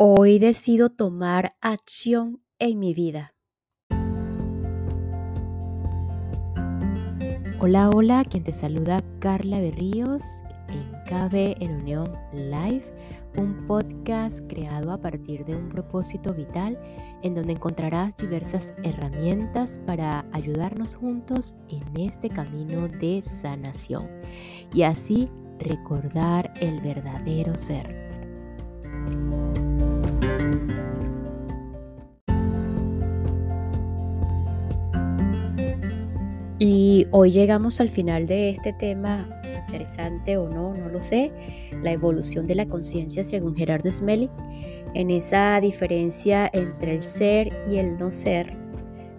Hoy decido tomar acción en mi vida. Hola, hola, quien te saluda Carla Berríos en KB en Unión Live, un podcast creado a partir de un propósito vital en donde encontrarás diversas herramientas para ayudarnos juntos en este camino de sanación y así recordar el verdadero ser. Y hoy llegamos al final de este tema, interesante o no, no lo sé, la evolución de la conciencia según Gerardo Smelly, en esa diferencia entre el ser y el no ser,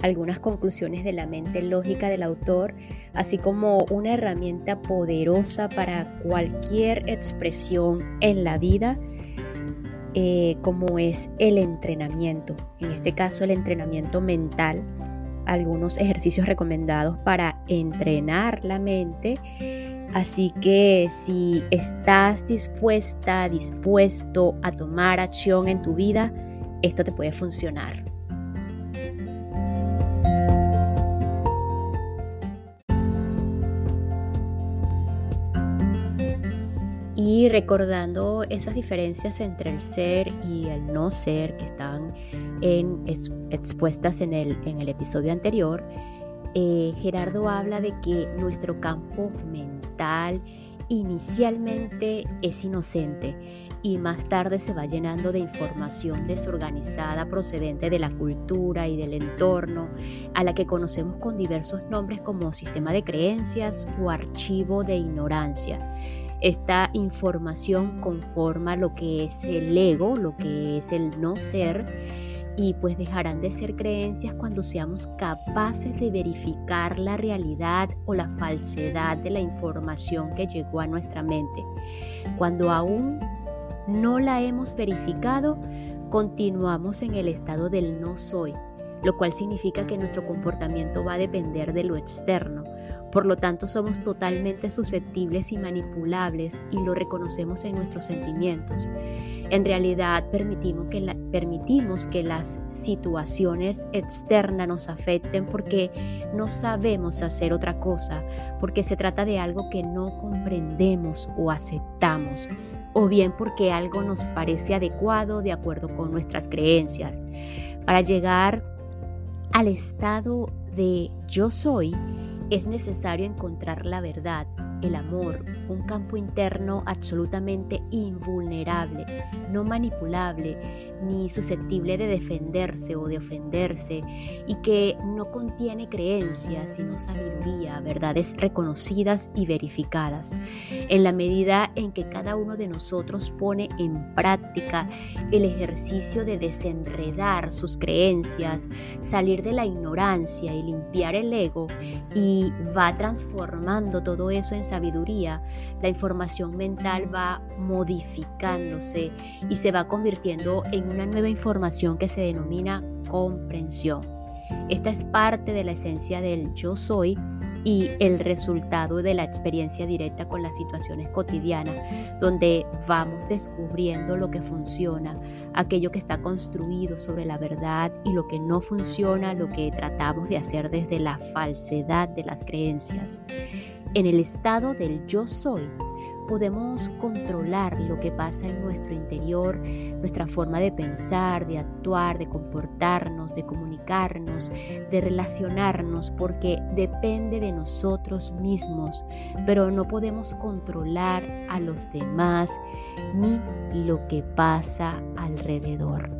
algunas conclusiones de la mente lógica del autor, así como una herramienta poderosa para cualquier expresión en la vida, eh, como es el entrenamiento, en este caso el entrenamiento mental algunos ejercicios recomendados para entrenar la mente. Así que si estás dispuesta, dispuesto a tomar acción en tu vida, esto te puede funcionar. Y recordando esas diferencias entre el ser y el no ser que están expuestas en el, en el episodio anterior, eh, Gerardo habla de que nuestro campo mental inicialmente es inocente y más tarde se va llenando de información desorganizada procedente de la cultura y del entorno, a la que conocemos con diversos nombres como sistema de creencias o archivo de ignorancia. Esta información conforma lo que es el ego, lo que es el no ser, y pues dejarán de ser creencias cuando seamos capaces de verificar la realidad o la falsedad de la información que llegó a nuestra mente. Cuando aún no la hemos verificado, continuamos en el estado del no soy, lo cual significa que nuestro comportamiento va a depender de lo externo por lo tanto, somos totalmente susceptibles y manipulables y lo reconocemos en nuestros sentimientos. En realidad, permitimos que, permitimos que las situaciones externas nos afecten porque no sabemos hacer otra cosa, porque se trata de algo que no comprendemos o aceptamos o bien porque algo nos parece adecuado de acuerdo con nuestras creencias. Para llegar al estado de yo soy, es necesario encontrar la verdad, el amor, un campo interno absolutamente invulnerable, no manipulable ni susceptible de defenderse o de ofenderse y que no contiene creencias sino sabiduría, verdades reconocidas y verificadas. En la medida en que cada uno de nosotros pone en práctica el ejercicio de desenredar sus creencias, salir de la ignorancia y limpiar el ego y va transformando todo eso en sabiduría, la información mental va modificándose y se va convirtiendo en una nueva información que se denomina comprensión. Esta es parte de la esencia del yo soy y el resultado de la experiencia directa con las situaciones cotidianas, donde vamos descubriendo lo que funciona, aquello que está construido sobre la verdad y lo que no funciona, lo que tratamos de hacer desde la falsedad de las creencias. En el estado del yo soy, podemos controlar lo que pasa en nuestro interior, nuestra forma de pensar, de actuar, de comportarnos, de comunicarnos, de relacionarnos, porque depende de nosotros mismos, pero no podemos controlar a los demás ni lo que pasa alrededor.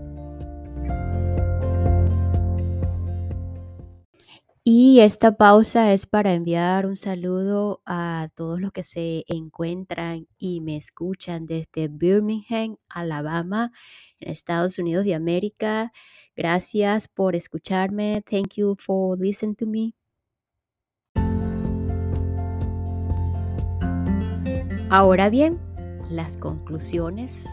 Y esta pausa es para enviar un saludo a todos los que se encuentran y me escuchan desde Birmingham, Alabama, en Estados Unidos de América. Gracias por escucharme. Thank you for listening to me. Ahora bien, las conclusiones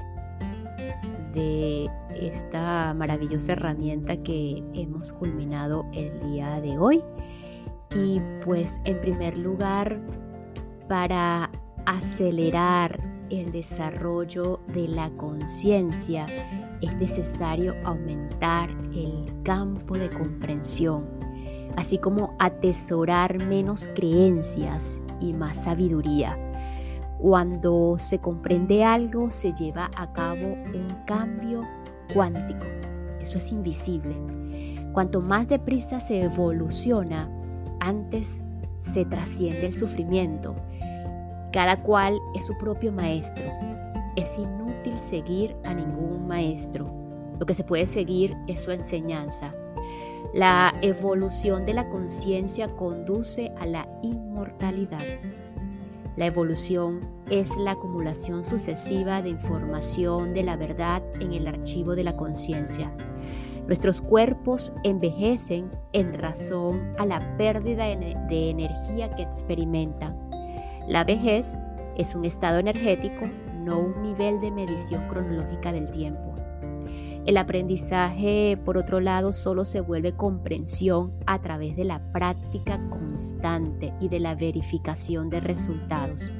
de esta maravillosa herramienta que hemos culminado el día de hoy. Y pues en primer lugar, para acelerar el desarrollo de la conciencia es necesario aumentar el campo de comprensión, así como atesorar menos creencias y más sabiduría cuando se comprende algo, se lleva a cabo un cambio cuántico. Eso es invisible. Cuanto más deprisa se evoluciona, antes se trasciende el sufrimiento. Cada cual es su propio maestro. Es inútil seguir a ningún maestro. Lo que se puede seguir es su enseñanza. La evolución de la conciencia conduce a la inmortalidad. La evolución es la acumulación sucesiva de información de la verdad en el archivo de la conciencia. Nuestros cuerpos envejecen en razón a la pérdida de energía que experimentan. La vejez es un estado energético, no un nivel de medición cronológica del tiempo. El aprendizaje, por otro lado, solo se vuelve comprensión a través de la práctica constante y de la verificación de resultados.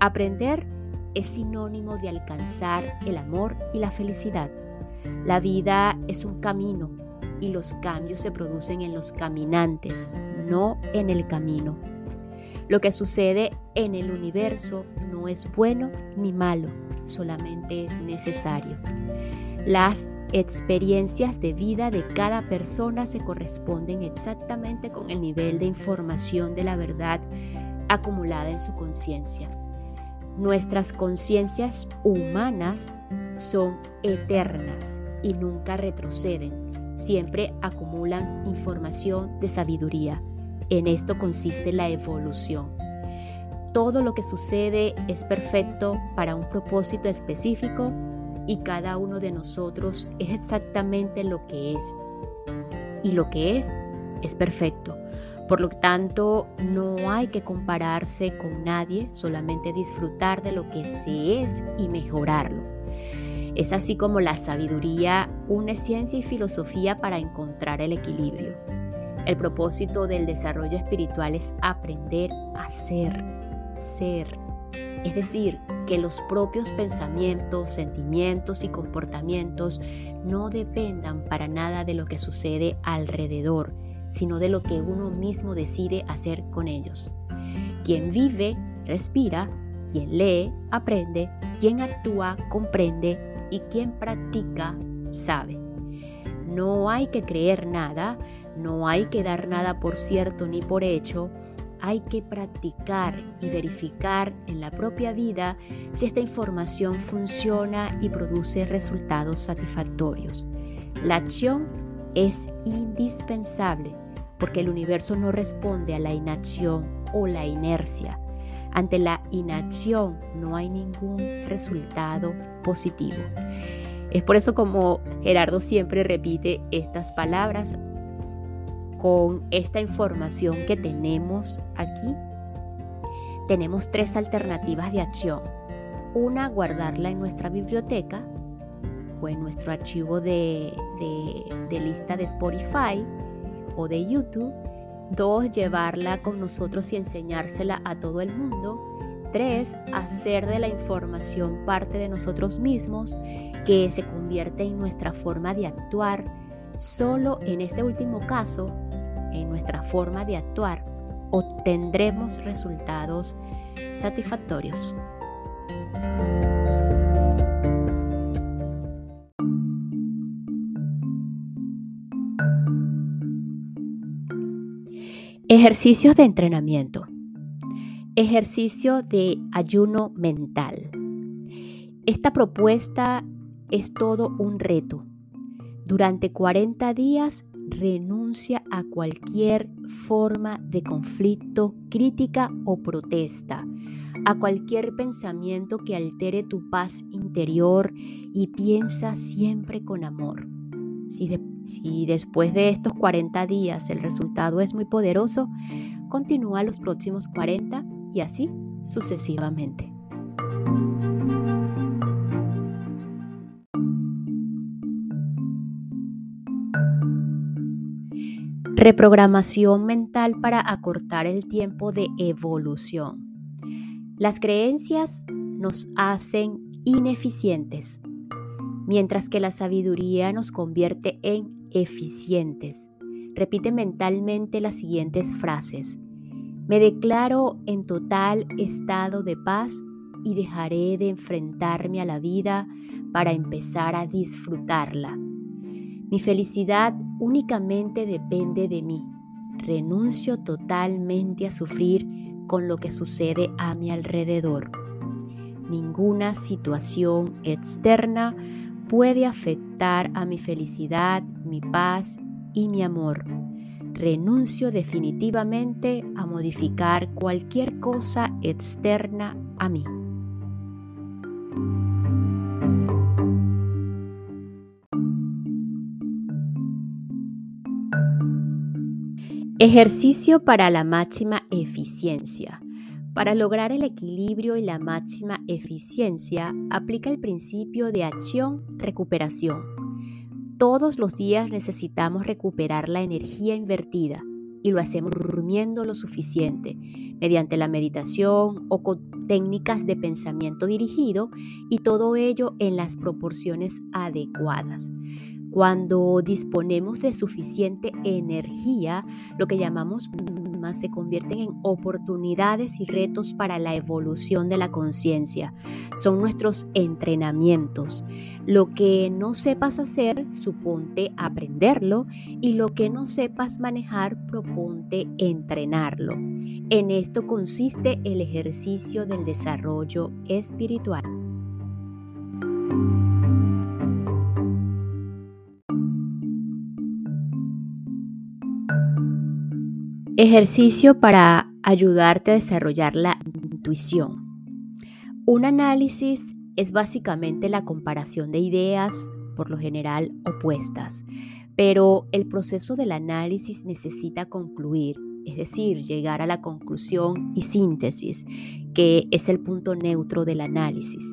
Aprender es sinónimo de alcanzar el amor y la felicidad. La vida es un camino y los cambios se producen en los caminantes, no en el camino. Lo que sucede en el universo no es bueno ni malo, solamente es necesario. Las experiencias de vida de cada persona se corresponden exactamente con el nivel de información de la verdad acumulada en su conciencia. Nuestras conciencias humanas son eternas y nunca retroceden, siempre acumulan información de sabiduría. En esto consiste la evolución. Todo lo que sucede es perfecto para un propósito específico y cada uno de nosotros es exactamente lo que es. Y lo que es es perfecto. Por lo tanto, no hay que compararse con nadie, solamente disfrutar de lo que se es y mejorarlo. Es así como la sabiduría une ciencia y filosofía para encontrar el equilibrio. El propósito del desarrollo espiritual es aprender a ser, ser, es decir, que los propios pensamientos, sentimientos y comportamientos no dependan para nada de lo que sucede alrededor, sino de lo que uno mismo decide hacer con ellos. Quien vive, respira, quien lee, aprende, quien actúa, comprende y quien practica, sabe. No hay que creer nada, no hay que dar nada por cierto ni por hecho, hay que practicar y verificar en la propia vida si esta información funciona y produce resultados satisfactorios. La acción es indispensable porque el universo no responde a la inacción o la inercia. Ante la inacción no hay ningún resultado positivo. Es por eso como Gerardo siempre repite estas palabras con esta información que tenemos aquí, tenemos tres alternativas de acción. Una, guardarla en nuestra biblioteca o en nuestro archivo de, lista de Spotify o de YouTube. Dos, llevarla con nosotros y enseñársela a todo el mundo. Tres, hacer de la información parte de nosotros mismos, que se convierte en nuestra forma de actuar. Solo en este último caso en nuestra forma de actuar, obtendremos resultados satisfactorios. Ejercicios de entrenamiento. Ejercicio de ayuno mental. Esta propuesta es todo un reto. Durante 40 días renuncia a cualquier forma de conflicto, crítica o protesta, a cualquier pensamiento que altere tu paz interior y piensa siempre con amor. Si, después de estos 40 días el resultado es muy poderoso, continúa los próximos 40 y así sucesivamente. Reprogramación mental para acortar el tiempo de evolución. Las creencias nos hacen ineficientes, mientras que la sabiduría nos convierte en eficientes. Repite mentalmente las siguientes frases. Me declaro en total estado de paz y dejaré de enfrentarme a la vida para empezar a disfrutarla. Mi felicidad únicamente depende de mí. Renuncio totalmente a sufrir con lo que sucede a mi alrededor. Ninguna situación externa puede afectar a mi felicidad, mi paz y mi amor. Renuncio definitivamente a modificar cualquier cosa externa a mí. Ejercicio para la máxima eficiencia. Para lograr el equilibrio y la máxima eficiencia, aplica el principio de acción-recuperación. Todos los días necesitamos recuperar la energía invertida y lo hacemos durmiendo lo suficiente, mediante la meditación o con técnicas de pensamiento dirigido y todo ello en las proporciones adecuadas. Cuando disponemos de suficiente energía, lo que llamamos más se convierten en oportunidades y retos para la evolución de la conciencia. Son nuestros entrenamientos. Lo que no sepas hacer, suponte aprenderlo y lo que no sepas manejar, proponte entrenarlo. En esto consiste el ejercicio del desarrollo espiritual. Ejercicio para ayudarte a desarrollar la intuición. Un análisis es básicamente la comparación de ideas, por lo general opuestas, pero el proceso del análisis necesita concluir, es decir, llegar a la conclusión y síntesis, que es el punto neutro del análisis.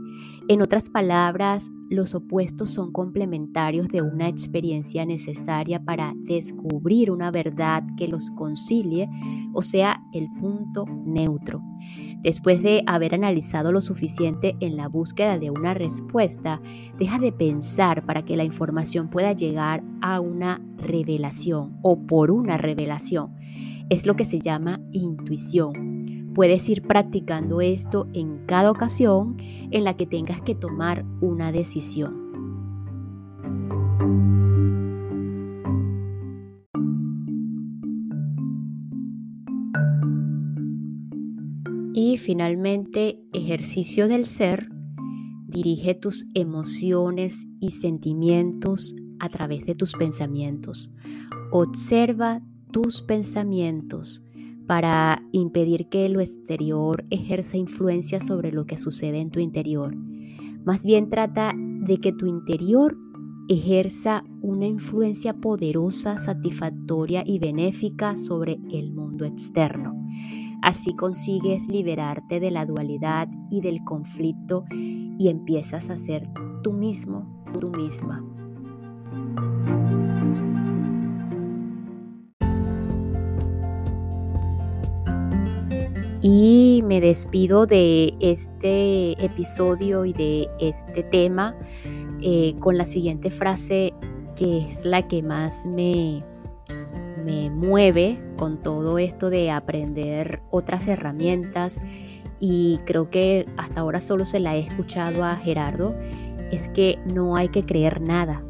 En otras palabras, los opuestos son complementarios de una experiencia necesaria para descubrir una verdad que los concilie, o sea, el punto neutro. Después de haber analizado lo suficiente en la búsqueda de una respuesta, deja de pensar para que la información pueda llegar a una revelación o por una revelación. Es lo que se llama intuición Puedes ir practicando esto en cada ocasión en la que tengas que tomar una decisión. Y finalmente, ejercicio del ser. Dirige tus emociones y sentimientos a través de tus pensamientos. Observa tus pensamientos para impedir que lo exterior ejerza influencia sobre lo que sucede en tu interior. Más bien trata de que tu interior ejerza una influencia poderosa, satisfactoria y benéfica sobre el mundo externo. Así consigues liberarte de la dualidad y del conflicto y empiezas a ser tú mismo, tú misma. Y me despido de este episodio y de este tema eh, con la siguiente frase que es la que más me, me mueve con todo esto de aprender otras herramientas. Y creo que hasta ahora solo se la he escuchado a Gerardo, es que no hay que creer nada,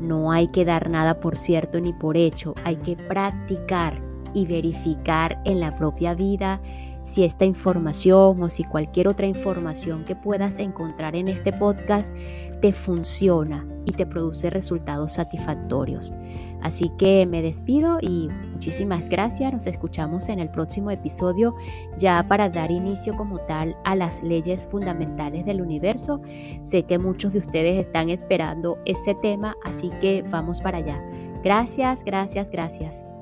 no hay que dar nada por cierto ni por hecho, hay que practicar y verificar en la propia vida si esta información o si cualquier otra información que puedas encontrar en este podcast te funciona y te produce resultados satisfactorios. Así que me despido y muchísimas gracias. Nos escuchamos en el próximo episodio ya para dar inicio como tal a las leyes fundamentales del universo. Sé que muchos de ustedes están esperando ese tema, así que vamos para allá. Gracias, gracias, gracias.